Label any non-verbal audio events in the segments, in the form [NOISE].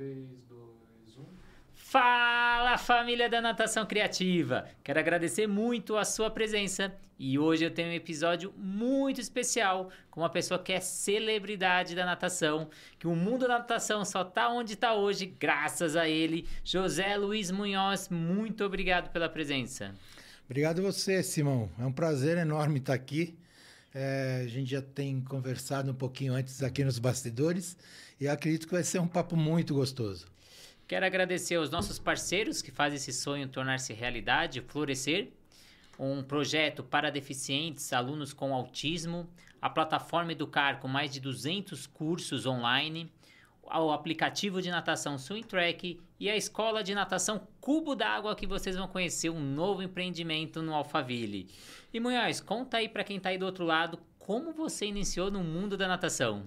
3, 2, 1. Fala família da Natação Criativa! Quero agradecer muito a sua presença e hoje eu tenho um episódio muito especial com uma pessoa que é celebridade da natação, que o mundo da natação só tá onde tá hoje graças a ele. José Luiz Munhoz, muito obrigado pela presença. Obrigado a você, Simão. É um prazer enorme estar aqui. É, a gente já tem conversado um pouquinho antes aqui nos bastidores e acredito que vai ser um papo muito gostoso. Quero agradecer aos nossos parceiros que fazem esse sonho tornar-se realidade, Florescer, um projeto para deficientes, alunos com autismo, a plataforma Educar com mais de 200 cursos online, o aplicativo de natação Swim Track e a escola de natação Cubo d'Água que vocês vão conhecer um novo empreendimento no Alphaville. E Munhoz, conta aí para quem está aí do outro lado como você iniciou no mundo da natação.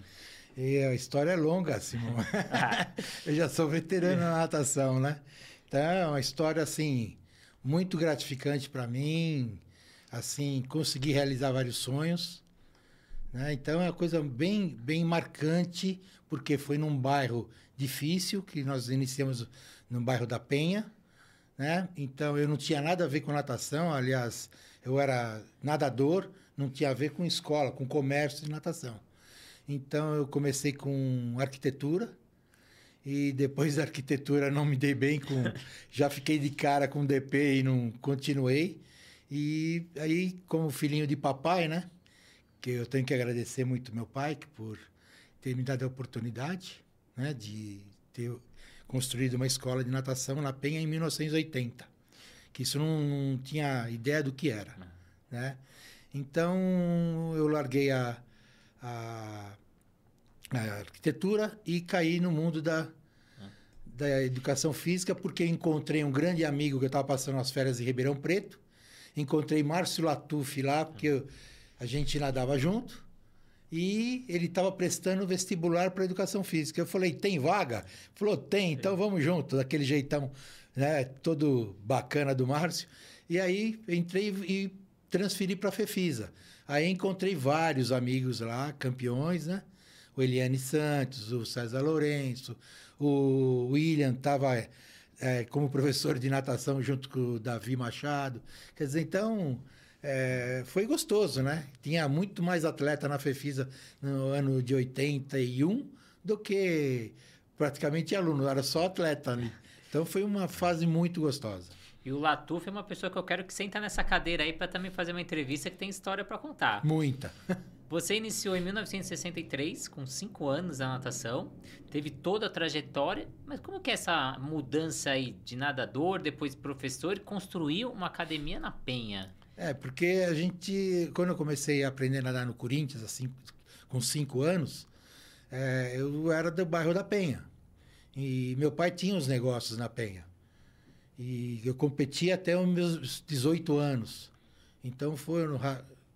E a história é longa, Simão. [LAUGHS] [LAUGHS] eu já sou veterano na natação, né? Então, é uma história, assim, muito gratificante para mim. Assim, consegui realizar vários sonhos. Né? Então, é uma coisa bem, bem marcante, porque foi num bairro difícil, que nós iniciamos no bairro da Penha. Né? Então, eu não tinha nada a ver com natação. Aliás, eu era nadador, não tinha a ver com escola, com comércio de natação. Então eu comecei com arquitetura e depois [LAUGHS] da arquitetura não me dei bem com, já fiquei de cara com DP e não continuei. E aí, como filhinho de papai, né? Que eu tenho que agradecer muito meu pai por ter me dado a oportunidade, né, de ter construído uma escola de natação na Penha em 1980. Que isso não, não tinha ideia do que era, né? Então eu larguei a a, a arquitetura e caí no mundo da, da educação física, porque encontrei um grande amigo que eu estava passando as férias em Ribeirão Preto. Encontrei Márcio Latuf lá, porque eu, a gente nadava junto. E ele estava prestando vestibular para educação física. Eu falei, tem vaga? Falou, tem, então vamos junto, daquele jeitão né, todo bacana do Márcio. E aí entrei e transferi para a Fefisa. Aí encontrei vários amigos lá, campeões, né? O Eliane Santos, o César Lourenço, o William estava é, como professor de natação junto com o Davi Machado. Quer dizer, então é, foi gostoso, né? Tinha muito mais atleta na Fefisa no ano de 81 do que praticamente aluno, era só atleta ali. Então foi uma fase muito gostosa. E o Latuf é uma pessoa que eu quero que senta nessa cadeira aí para também fazer uma entrevista que tem história para contar. Muita. [LAUGHS] Você iniciou em 1963, com 5 anos na natação, teve toda a trajetória, mas como que é essa mudança aí de nadador, depois professor, e construiu uma academia na Penha? É, porque a gente, quando eu comecei a aprender a nadar no Corinthians, assim, com 5 anos, é, eu era do bairro da Penha. E meu pai tinha os negócios na Penha. E eu competi até os meus 18 anos. Então, foram,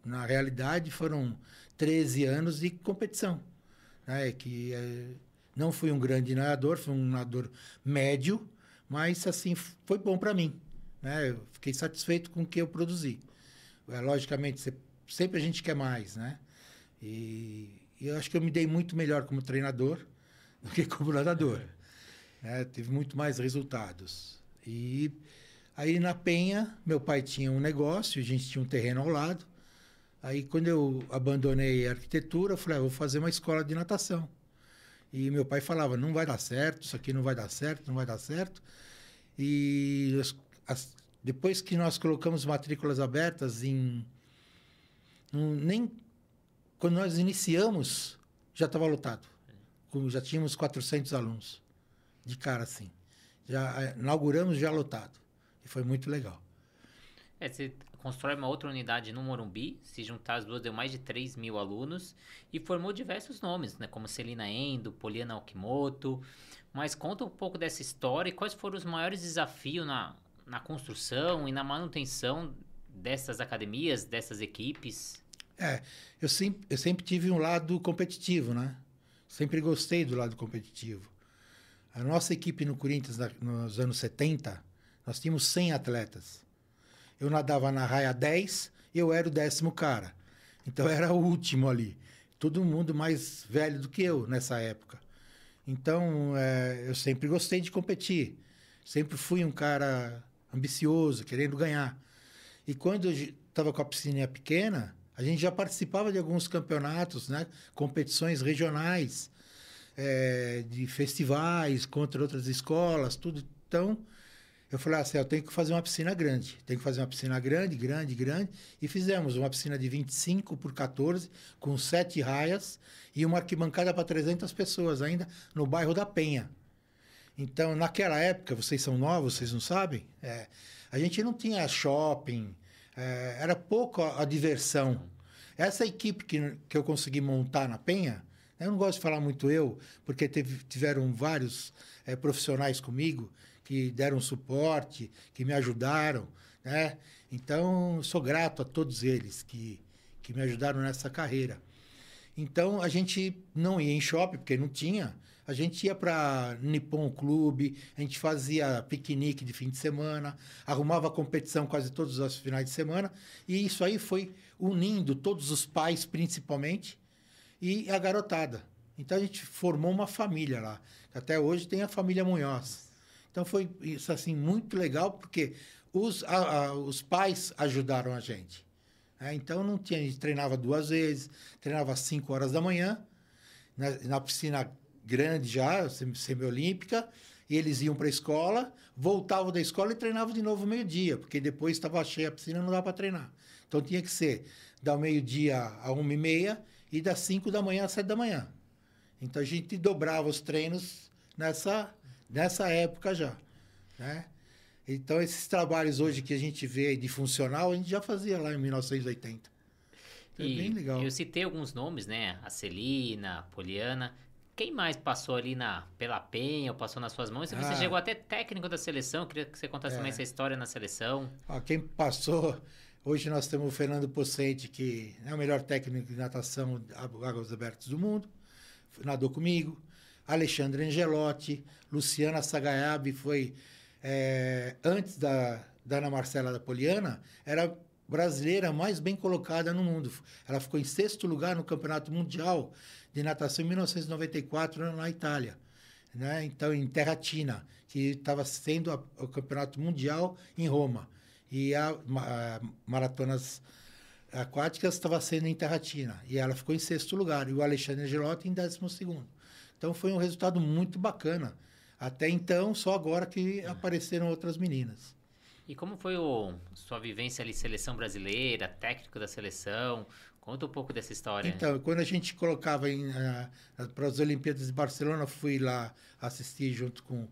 na realidade, foram 13 anos de competição. Né? Que é, não fui um grande nadador, fui um nadador médio, mas, assim, foi bom para mim. Né? Eu fiquei satisfeito com o que eu produzi. É, logicamente, sempre a gente quer mais, né? E, e, eu acho que eu me dei muito melhor como treinador [LAUGHS] do que como nadador. [LAUGHS] É, tive muito mais resultados. E aí na Penha, meu pai tinha um negócio, a gente tinha um terreno ao lado. Aí quando eu abandonei a arquitetura, eu falei, ah, vou fazer uma escola de natação. E meu pai falava, não vai dar certo, isso aqui não vai dar certo, não vai dar certo. E as, as, depois que nós colocamos matrículas abertas em... Um, nem quando nós iniciamos, já estava lotado. Já tínhamos 400 alunos. De cara, assim já é, inauguramos já lotado. E foi muito legal. É, você constrói uma outra unidade no Morumbi, se juntar as duas deu mais de 3 mil alunos e formou diversos nomes, né, como Celina Endo, Poliana Okimoto. Mas conta um pouco dessa história e quais foram os maiores desafios na, na construção e na manutenção dessas academias, dessas equipes? É, eu sempre, eu sempre tive um lado competitivo, né? Sempre gostei do lado competitivo. A nossa equipe no Corinthians, nos anos 70, nós tínhamos 100 atletas. Eu nadava na raia 10 e eu era o décimo cara. Então eu era o último ali. Todo mundo mais velho do que eu nessa época. Então, é, eu sempre gostei de competir. Sempre fui um cara ambicioso, querendo ganhar. E quando estava com a piscina pequena, a gente já participava de alguns campeonatos, né? competições regionais, é, de festivais contra outras escolas, tudo. Então, eu falei assim, eu tenho que fazer uma piscina grande. Tenho que fazer uma piscina grande, grande, grande. E fizemos uma piscina de 25 por 14, com sete raias e uma arquibancada para 300 pessoas ainda, no bairro da Penha. Então, naquela época, vocês são novos, vocês não sabem, é, a gente não tinha shopping, é, era pouco a, a, diversão. Essa equipe que, que eu consegui montar na Penha, eu não gosto de falar muito eu, porque teve, tiveram vários é, profissionais comigo que deram suporte, que me ajudaram, né? Então, sou grato a todos eles que, que me ajudaram nessa carreira. Então, a gente não ia em shopping, porque não tinha. A gente ia para Nippon Clube, a gente fazia piquenique de fim de semana, arrumava competição quase todos os finais de semana, e isso aí foi unindo todos os pais, principalmente, e a garotada. Então a gente formou uma família lá. Até hoje tem a família Munhoz. Então foi isso assim muito legal porque os, a, a, os pais ajudaram a gente. É, então não tinha, a gente treinava duas vezes, treinava às 5 horas da manhã, na, na piscina grande já, semiolímpica, e eles iam para a escola, voltavam da escola e treinavam de novo meio-dia, porque depois estava cheia a piscina, não dava para treinar. Então tinha que ser da meio-dia a uma e meia e das 5 da manhã às 7 da manhã. Então a gente dobrava os treinos nessa, nessa época já. Né? Então esses trabalhos hoje que a gente vê de funcional, a gente já fazia lá em 1980. Então, é bem legal. Eu citei alguns nomes, né? A Celina, a Poliana. Quem mais passou ali na, pela Penha ou passou nas suas mãos? Você ah, chegou até técnico da seleção, queria que você contasse é. também essa história na seleção. Ó, quem passou, hoje nós temos o Fernando Pocente, que é o melhor técnico de natação águas abertas do mundo, nadou comigo. Alexandre Angelotti, Luciana Sagayab foi, é, antes da, da Ana Marcela da Poliana, era brasileira mais bem colocada no mundo. Ela ficou em sexto lugar no Campeonato Mundial de natação em 1994 na Itália, né? Então em Terratina, que estava sendo a, o campeonato mundial em Roma e a, a maratonas aquáticas estava sendo em Terratina e ela ficou em sexto lugar e o Alexandre Gelotti em décimo segundo. Então foi um resultado muito bacana. Até então, só agora que apareceram outras meninas. E como foi o, sua vivência ali, seleção brasileira, técnico da seleção? Conta um pouco dessa história. Então, quando a gente colocava em, uh, para as Olimpíadas de Barcelona, fui lá assistir junto com,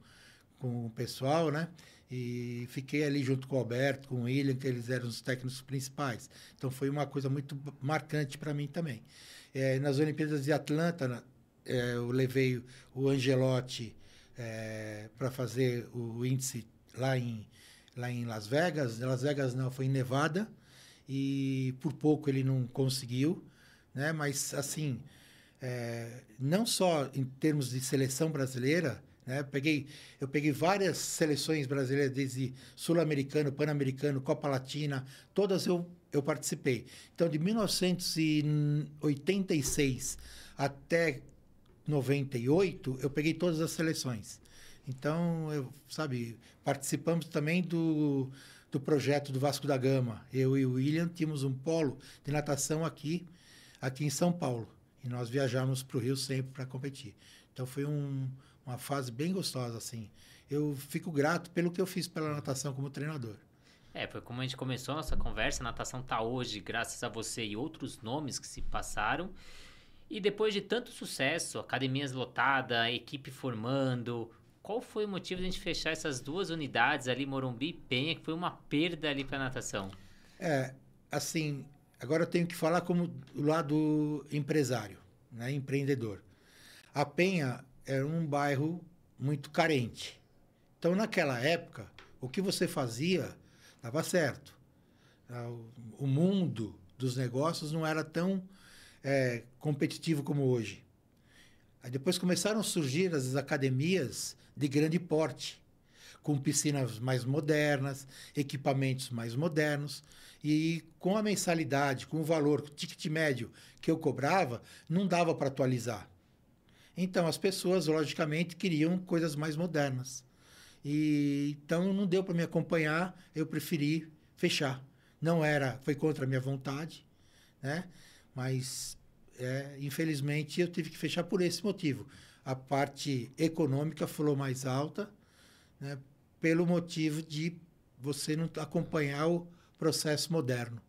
com o pessoal, né? E fiquei ali junto com o Alberto, com o William, que eles eram os técnicos principais. Então, foi uma coisa muito marcante para mim também. É, nas Olimpíadas de Atlanta, é, eu levei o Angelotti é, para fazer o índice lá em, lá em Las Vegas. Las Vegas não, foi em Nevada e por pouco ele não conseguiu, né? Mas assim, é, não só em termos de seleção brasileira, né? Peguei, eu peguei várias seleções brasileiras, desde sul-americano, pan-americano, Copa Latina, todas eu eu participei. Então, de 1986 até 98, eu peguei todas as seleções. Então, eu, sabe, participamos também do do projeto do Vasco da Gama. Eu e o William tínhamos um polo de natação aqui, aqui em São Paulo. E nós viajamos para o Rio sempre para competir. Então foi um, uma fase bem gostosa, assim. Eu fico grato pelo que eu fiz pela natação como treinador. É, foi como a gente começou a nossa conversa. A natação está hoje graças a você e outros nomes que se passaram. E depois de tanto sucesso, academias lotadas, equipe formando, qual foi o motivo de a gente fechar essas duas unidades ali, Morumbi e Penha, que foi uma perda ali para a natação? É, assim, agora eu tenho que falar como do lado empresário, né, empreendedor. A Penha era um bairro muito carente. Então, naquela época, o que você fazia dava certo. Ah, o mundo dos negócios não era tão é, competitivo como hoje. Aí depois começaram a surgir as academias de grande porte, com piscinas mais modernas, equipamentos mais modernos. E com a mensalidade, com o valor, o ticket médio que eu cobrava, não dava para atualizar. Então, as pessoas, logicamente, queriam coisas mais modernas. E, então, não deu para me acompanhar, eu preferi fechar. Não era, foi contra a minha vontade, né? Mas, é, infelizmente, eu tive que fechar por esse motivo. A parte econômica falou mais alta, né? Pelo motivo de você não acompanhar o processo moderno.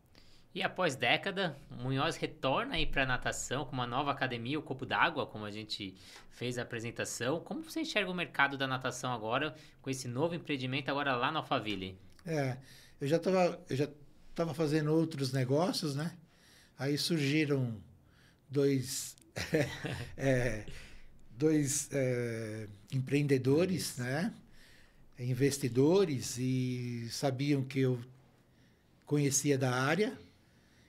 E após década, Munhoz retorna aí para a natação com uma nova academia, o Copo d'Água, como a gente fez a apresentação. Como você enxerga o mercado da natação agora, com esse novo empreendimento agora lá no Alphaville? É, eu já estava já tava fazendo outros negócios, né? Aí surgiram dois, [LAUGHS] é, dois é, empreendedores, né? Investidores e sabiam que eu conhecia da área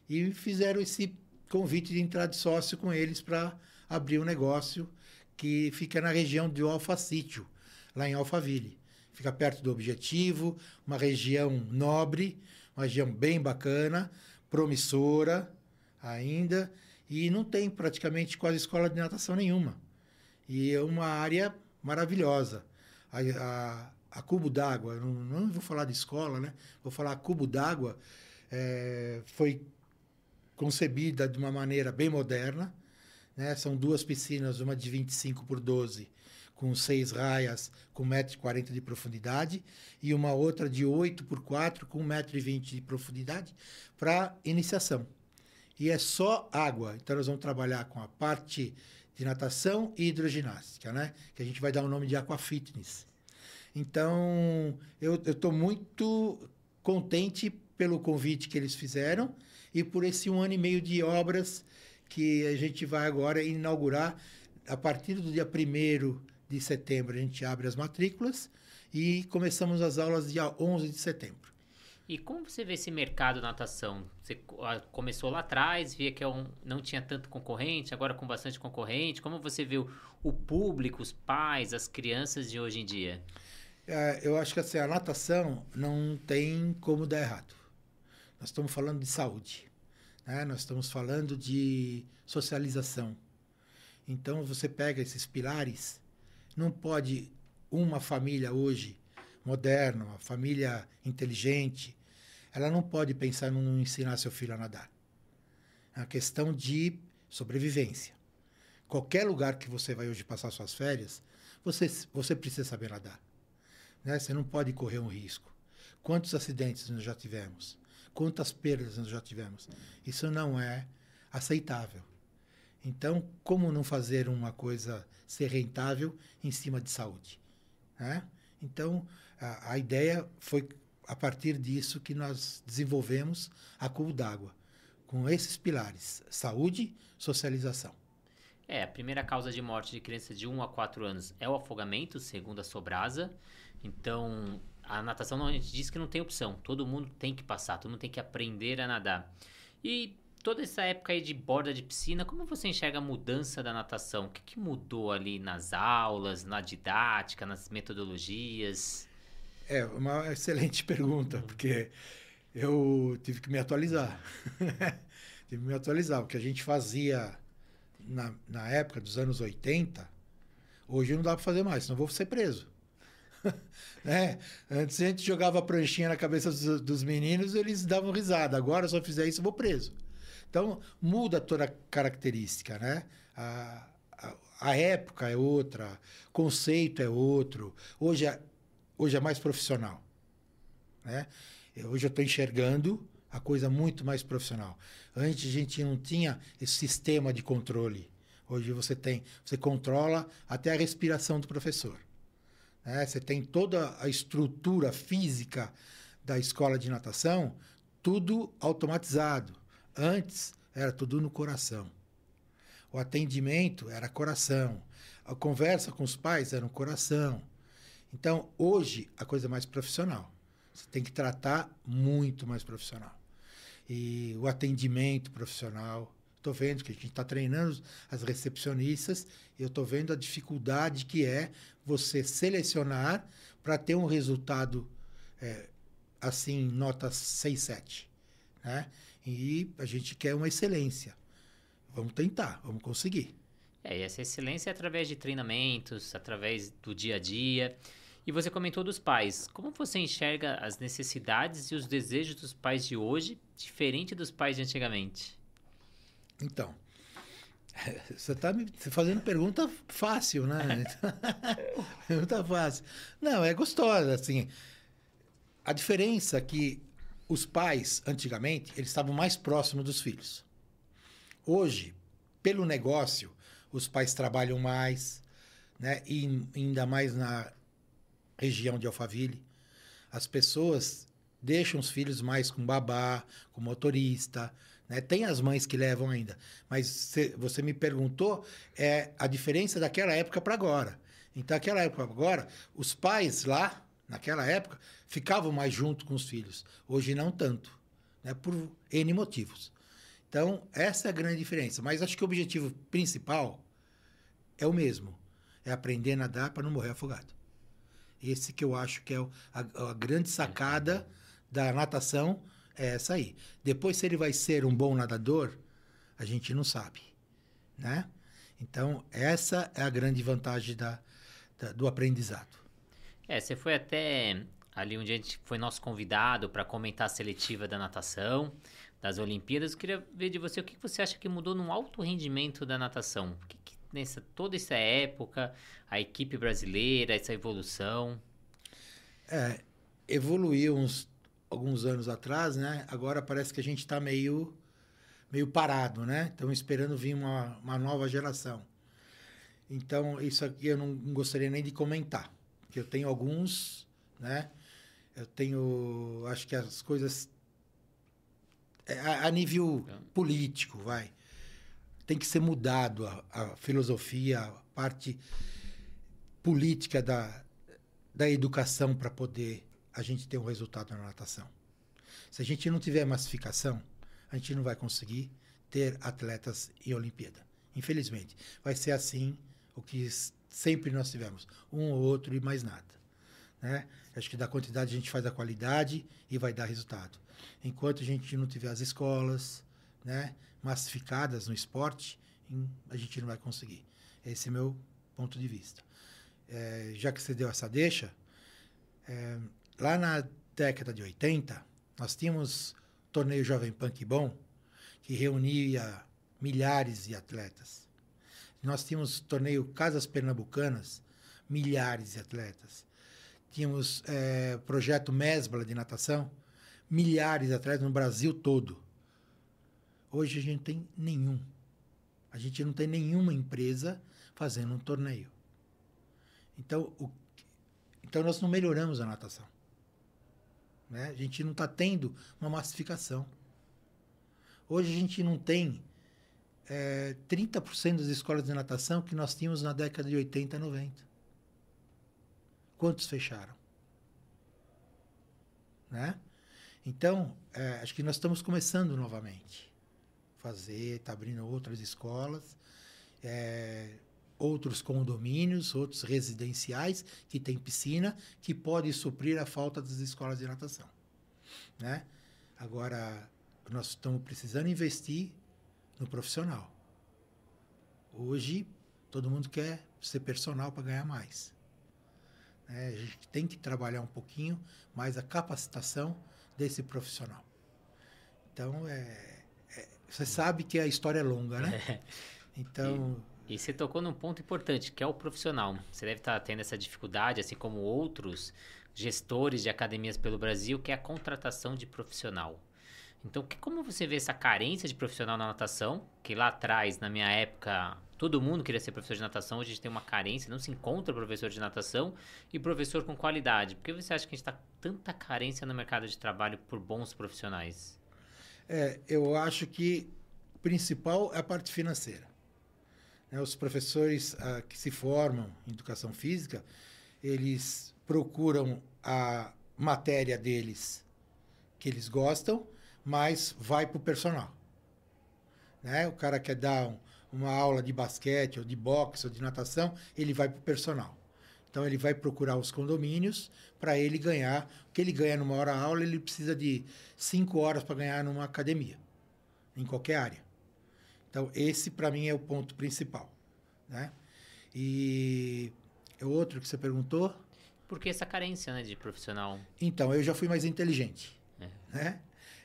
e fizeram esse convite de entrar de sócio com eles para abrir um negócio que fica na região de Alfa Sítio, lá em Alphaville. Fica perto do objetivo, uma região nobre, uma região bem bacana, promissora ainda, e não tem praticamente quase escola de natação nenhuma. E é uma área maravilhosa. A, a, a cubo d'água, não, não, vou falar de escola, né? Vou falar cubo d'água, é, foi concebida de uma maneira bem moderna. Né? São duas piscinas, uma de 25 por 12, com seis raias, com 1,40m de profundidade, e uma outra de 8 por 4, com 1,20m de profundidade, para iniciação. E é só água. Então, nós vamos trabalhar com a parte de natação e hidroginástica, né? que a gente vai dar o nome de Aquafitness. Então, eu estou muito contente pelo convite que eles fizeram e por esse um ano e meio de obras que a gente vai agora inaugurar. A partir do dia 1 de setembro, a gente abre as matrículas e começamos as aulas dia 11 de setembro. E como você vê esse mercado natação? Você ah, começou lá atrás, via que é não tinha tanto concorrente, agora com bastante concorrente. Como você vê o, o público, os pais, as crianças de hoje em dia? É, eu acho que assim, a natação não tem como dar errado. Nós estamos falando de saúde, né? nós estamos falando de socialização. Então, você pega esses pilares, não pode uma família hoje moderna, uma família inteligente, ela não pode pensar em ensinar seu filho a nadar. É uma questão de sobrevivência. Qualquer lugar que você vai hoje passar suas férias, você, você precisa saber nadar. Né? Você não pode correr um risco. Quantos acidentes nós já tivemos? Quantas perdas nós já tivemos. Isso não é aceitável. Então, como não fazer uma coisa ser rentável em cima de saúde? Né? Então, a, a, ideia foi a partir disso que nós desenvolvemos a Cubo d'Água, com esses pilares: saúde, socialização. É, a primeira causa de morte de crianças de 1 a 4 anos é o afogamento, segundo a Sobrasa. Então, a natação a gente diz que não tem opção. Todo mundo tem que passar, todo mundo tem que aprender a nadar. E toda essa época aí de borda de piscina, como você enxerga a mudança da natação? O que, que mudou ali nas aulas, na didática, nas metodologias? É uma [LAUGHS] excelente pergunta, porque eu tive que me atualizar. [LAUGHS] tive que me atualizar. O que a gente fazia na, na época dos anos 80, hoje não dá para fazer mais, senão vou ser preso. [LAUGHS] né? Antes a gente jogava a pranchinha na cabeça dos, dos, meninos eles davam risada. Agora, se eu fizer isso, eu vou preso. Então, muda toda a característica, né? A, a, a época é outra, conceito é outro. Hoje é, hoje é mais profissional, né? Hoje eu estou enxergando a coisa muito mais profissional. Antes a gente não tinha esse sistema de controle. Hoje você tem, você controla até a respiração do professor. Né? Você tem toda a estrutura física da escola de natação, tudo automatizado. Antes era tudo no coração. O atendimento era coração. A conversa com os pais era no coração. Então, hoje, a coisa é mais profissional. Você tem que tratar muito mais profissional. E o atendimento profissional. Estou vendo que a gente está treinando as recepcionistas eu estou vendo a dificuldade que é você selecionar para ter um resultado é, assim, nota 6, 7. Né? E a gente quer uma excelência. Vamos tentar, vamos conseguir. É, e essa excelência é através de treinamentos, através do dia a dia. E você comentou dos pais. Como você enxerga as necessidades e os desejos dos pais de hoje, diferente dos pais de antigamente? Então, [LAUGHS] você está me fazendo pergunta fácil, né? [LAUGHS] pergunta fácil. Não, é gostosa, assim. A diferença é que os pais, antigamente, eles estavam mais próximos dos filhos. Hoje, pelo negócio, os pais trabalham mais, né? E ainda mais na região de Alphaville. As pessoas deixam os filhos mais com babá, com motorista, né? Tem as mães que levam ainda, mas cê, você me perguntou é a diferença daquela época para agora. Então, naquela época agora, os pais lá, naquela época, ficavam mais junto com os filhos. Hoje não tanto, né? por N motivos. Então, essa é a grande diferença. Mas acho que o objetivo principal é o mesmo. É aprender a nadar para não morrer afogado. Esse que eu acho que é a, a grande sacada da natação é essa aí. Depois, se ele vai ser um bom nadador, a gente não sabe, né? Então, essa é a grande vantagem da, da do aprendizado. É, você foi até ali onde a gente foi nosso convidado para comentar a seletiva da natação, das Olimpíadas. Eu queria ver de você o que você acha que mudou no alto rendimento da natação. O que, que nessa toda essa época, a equipe brasileira, essa evolução? É, evoluiu uns alguns anos atrás, né? Agora parece que a gente está meio, meio parado, né? Estamos esperando vir uma, uma nova geração. Então, isso aqui eu não gostaria nem de comentar, porque eu tenho alguns, né? Eu tenho, acho que as coisas é, a, a nível político, vai, tem que ser mudado a, a filosofia, a parte política da, da educação para poder a gente ter um resultado na natação. Se a gente não tiver massificação, a gente não vai conseguir ter atletas em Olimpíada. Infelizmente, vai ser assim o que sempre nós tivemos, um ou outro e mais nada. Né? Acho que da quantidade a gente faz a qualidade e vai dar resultado. Enquanto a gente não tiver as escolas né, massificadas no esporte, a gente não vai conseguir. Esse é meu ponto de vista. É, já que você deu essa deixa, é, Lá na década de 80, nós tínhamos torneio Jovem Punk Bom, que reunia milhares de atletas. Nós tínhamos torneio Casas Pernambucanas, milhares de atletas. Tínhamos é, projeto Mesbla de natação, milhares de atletas no Brasil todo. Hoje a gente tem nenhum. A gente não tem nenhuma empresa fazendo um torneio. Então, o, então nós não melhoramos a natação. Né? A gente não está tendo uma massificação. Hoje a gente não tem é, 30% das escolas de natação que nós tínhamos na década de 80 90. Quantos fecharam? Né? Então, é, acho que nós estamos começando novamente. Fazer, está abrindo outras escolas. É, outros condomínios, outros residenciais que têm piscina, que pode suprir a falta das escolas de natação. Né? Agora, nós estamos precisando investir no profissional. Hoje, todo mundo quer ser personal para ganhar mais. Né? A gente tem que trabalhar um pouquinho mais a capacitação desse profissional. Então, é, é, você sabe que a história é longa, né? [LAUGHS] Então, e você tocou num ponto importante, que é o profissional. Você deve estar tendo essa dificuldade, assim como outros gestores de academias pelo Brasil, que é a contratação de profissional. Então, que, como você vê essa carência de profissional na natação? Que lá atrás, na minha época, todo mundo queria ser professor de natação. Hoje a gente tem uma carência, não se encontra professor de natação e professor com qualidade. Por que você acha que a gente está tanta carência no mercado de trabalho por bons profissionais? É, eu acho que o principal é a parte financeira. Né? Os professores ah, que se formam em educação física, eles procuram a matéria deles que eles gostam, mas vai para o personal. Né? O cara quer dar um, uma aula de basquete, ou de boxe, ou de natação, ele vai para o personal. Então ele vai procurar os condomínios para ele ganhar. O que ele ganha numa hora aula, ele precisa de cinco horas para ganhar numa academia, em qualquer área. Então, esse para mim é o ponto principal. né? E o outro que você perguntou? Por que essa carência né, de profissional? Então, eu já fui mais inteligente. É. Né?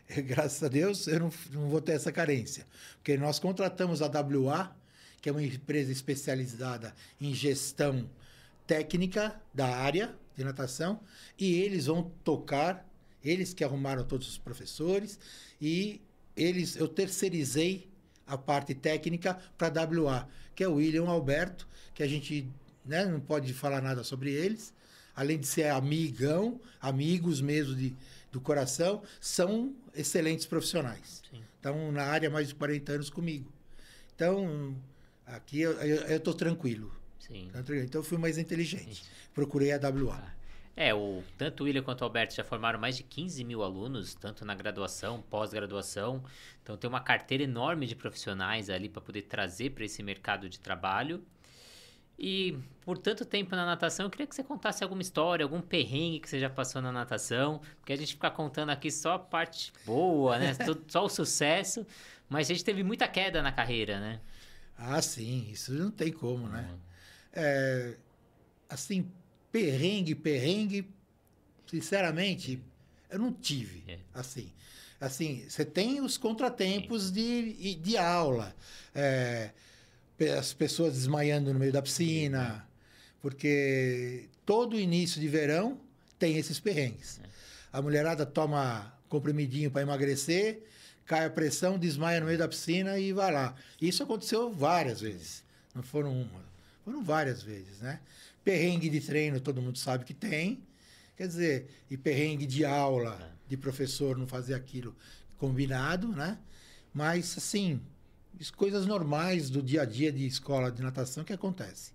[LAUGHS] Graças a Deus, eu não, não vou ter essa carência. Porque nós contratamos a WA, que é uma empresa especializada em gestão técnica da área de natação, e eles vão tocar, eles que arrumaram todos os professores, e eles eu terceirizei a parte técnica para a WA, que é o William Alberto, que a gente né, não pode falar nada sobre eles, além de ser amigão, amigos mesmo de, do coração, são excelentes profissionais. Sim. Estão na área há mais de 40 anos comigo. Então, aqui eu estou tranquilo. Sim. Então, eu fui mais inteligente. Procurei a WA. Ah. É, o, tanto o William quanto o Alberto já formaram mais de 15 mil alunos, tanto na graduação, pós-graduação. Então, tem uma carteira enorme de profissionais ali para poder trazer para esse mercado de trabalho. E por tanto tempo na natação, eu queria que você contasse alguma história, algum perrengue que você já passou na natação, porque a gente fica contando aqui só a parte boa, né? [LAUGHS] só o sucesso, mas a gente teve muita queda na carreira, né? Ah, sim, isso não tem como, né? Uhum. É, assim, perrengue, perrengue, sinceramente, eu não tive, é. assim. Assim, você tem os contratempos de, de aula, é, as pessoas desmaiando no meio da piscina, porque todo início de verão tem esses perrengues. É. A mulherada toma comprimidinho para emagrecer, cai a pressão, desmaia no meio da piscina e vai lá. Isso aconteceu várias vezes. Não foram uma, foram várias vezes, né? Perrengue de treino todo mundo sabe que tem. Quer dizer, e perrengue de aula, é. de professor não fazer aquilo combinado, né? Mas, assim, coisas normais do dia a dia de escola de natação que acontece.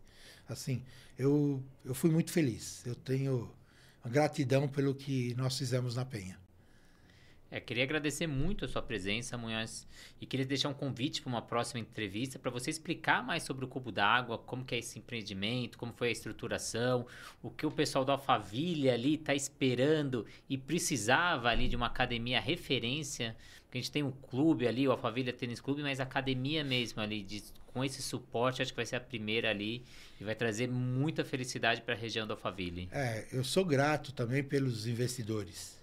Assim, eu, eu fui muito feliz. Eu tenho gratidão pelo que nós fizemos na Penha. É, queria agradecer muito a sua presença, Munhoz, e queria deixar um convite para uma próxima entrevista para você explicar mais sobre o Cubo d'Água, como que é esse empreendimento, como foi a estruturação, o que o pessoal da Alphaville ali está esperando e precisava ali de uma academia referência, porque a gente tem um clube ali, o Alphaville Tênis Clube, mas academia mesmo ali, de, com esse suporte, acho que vai ser a primeira ali e vai trazer muita felicidade para a região do Alphaville. É, eu sou grato também pelos investidores,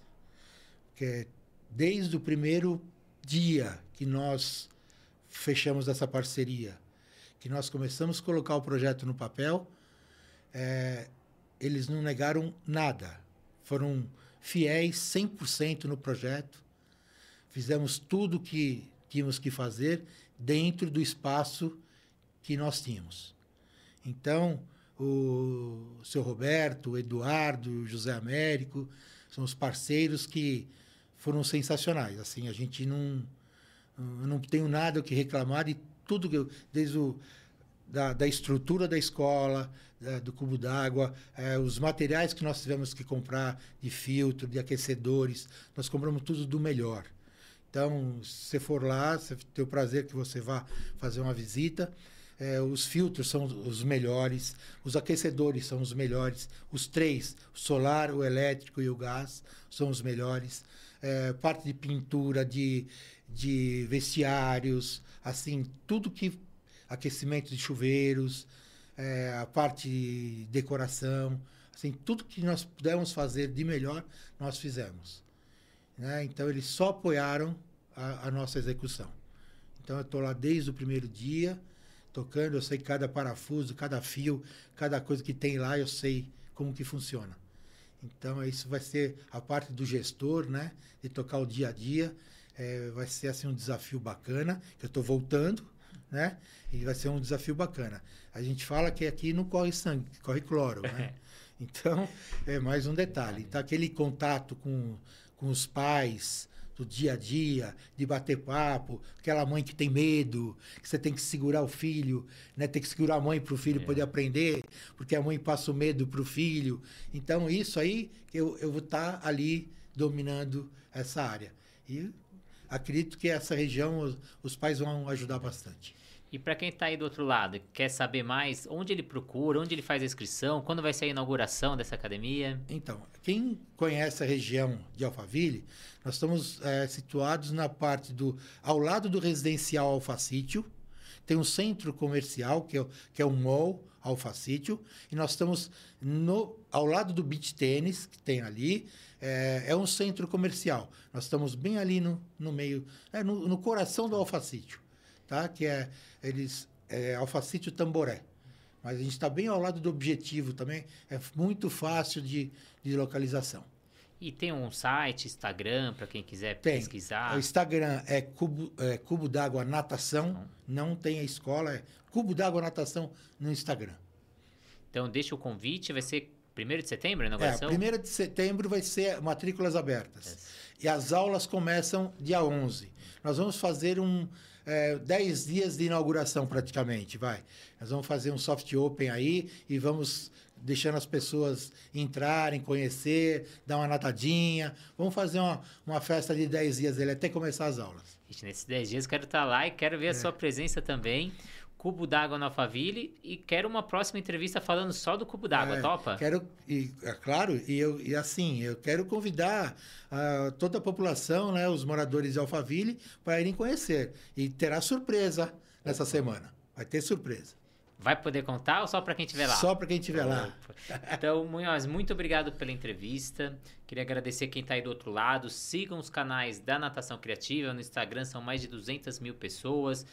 porque desde o primeiro dia que nós fechamos essa parceria, que nós começamos a colocar o projeto no papel, é, eles não negaram nada. Foram fiéis 100% no projeto. Fizemos tudo o que tínhamos que fazer dentro do espaço que nós tínhamos. Então, o seu Roberto, o Eduardo, o José Américo, são os parceiros que foram sensacionais. Assim, a gente não eu não tenho nada o que reclamar de tudo que eu, desde o da, da estrutura da escola, da, do cubo d'água, é, os materiais que nós tivemos que comprar de filtro, de aquecedores, nós compramos tudo do melhor. Então, se você for lá, você tem o prazer que você vá fazer uma visita. É, os filtros são os melhores, os aquecedores são os melhores, os três, o solar, o elétrico e o gás, são os melhores é, parte de pintura, de, de vestiários, assim, tudo que. aquecimento de chuveiros, é, a parte de decoração, assim, tudo que nós pudemos fazer de melhor, nós fizemos. Né? Então, eles só apoiaram a, a nossa execução. Então, eu estou lá desde o primeiro dia, tocando, eu sei cada parafuso, cada fio, cada coisa que tem lá, eu sei como que funciona. Então, isso vai ser a parte do gestor, né? De tocar o dia a dia. É, vai ser assim um desafio bacana, que eu estou voltando, né? E vai ser um desafio bacana. A gente fala que aqui não corre sangue, corre cloro, né? [LAUGHS] Então, é mais um detalhe. Então, aquele contato com, com os pais, do dia a dia, de bater papo, aquela mãe que tem medo, que você tem que segurar o filho, né? Tem que segurar a mãe para o filho é. poder aprender, porque a mãe passa o medo para o filho. Então, isso aí, eu, eu vou estar tá ali dominando essa área. E acredito que essa região, os, os pais vão ajudar bastante. E para quem está aí do outro lado, quer saber mais, onde ele procura, onde ele faz a inscrição, quando vai ser a inauguração dessa academia? Então, quem conhece a região de Alphaville, nós estamos é, situados na parte do ao lado do residencial Alfacítio, tem um centro comercial, que é, que é o mall Alfacítio, e nós estamos no, ao lado do beach tênis, que tem ali, é, é, um centro comercial. Nós estamos bem ali no, no meio, é, no, no coração do Alfacítio, tá? que é, eles, é Alfacítio Tamboré. Mas a gente está bem ao lado do objetivo também, é muito fácil de, de localização. E tem um site, Instagram, para quem quiser tem. pesquisar? O Instagram é Cubo, é, Cubo d'Água Natação, não tem a escola, é Cubo d'Água Natação no Instagram. Então, deixa o convite, vai ser 1 de setembro a inauguração? É, 1 de setembro vai ser matrículas abertas. E as aulas começam dia 11. Nós vamos fazer um é, 10 dias de inauguração praticamente, vai. Nós vamos fazer um soft open aí e vamos deixando as pessoas entrarem, conhecer, dar uma natadinha. Vamos fazer uma, uma festa de 10 dias dele até começar as aulas. Gente, nesses 10 dias quero estar lá e quero ver é. a sua presença também. Cubo d'água na Alphaville e quero uma próxima entrevista falando só do cubo d'água, é, topa? Quero, e, é claro, e, eu, e assim, eu quero convidar toda a população, né, os moradores de Alphaville, para irem conhecer. E terá surpresa nessa semana. Vai ter surpresa. Vai poder contar ou só para quem estiver lá? Só para quem estiver lá. Então, Munhoz, muito obrigado pela entrevista. Queria agradecer quem está aí do outro lado. Sigam os canais da Natação Criativa. No Instagram são mais de 200 mil pessoas.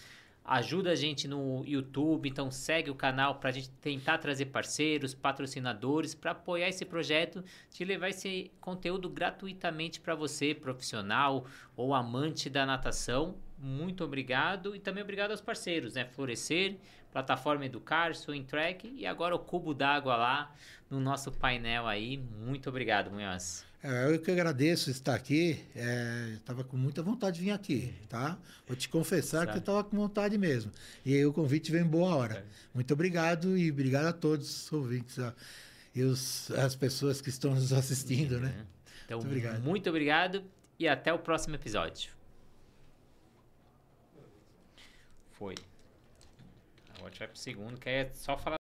Ajuda a gente no YouTube, então segue o canal para a gente tentar trazer parceiros, patrocinadores para apoiar esse projeto de levar esse conteúdo gratuitamente para você, profissional ou amante da natação. Muito obrigado e também obrigado aos parceiros, né? Florescer, plataforma Educar, Swing Track e agora o cubo d'água lá no nosso painel aí. Muito obrigado, Munhoz. É, eu que agradeço estar aqui. Estava é, com muita vontade de vir aqui, tá? Vou te confessar Sabe. que eu estava com vontade mesmo. E aí o convite veio em boa hora. Muito obrigado e obrigado a todos os ouvintes a, e os, as pessoas que estão nos assistindo, né? Então, muito obrigado. muito obrigado e até o próximo episódio. Foi. Agora a gente vai pro segundo, que é só falar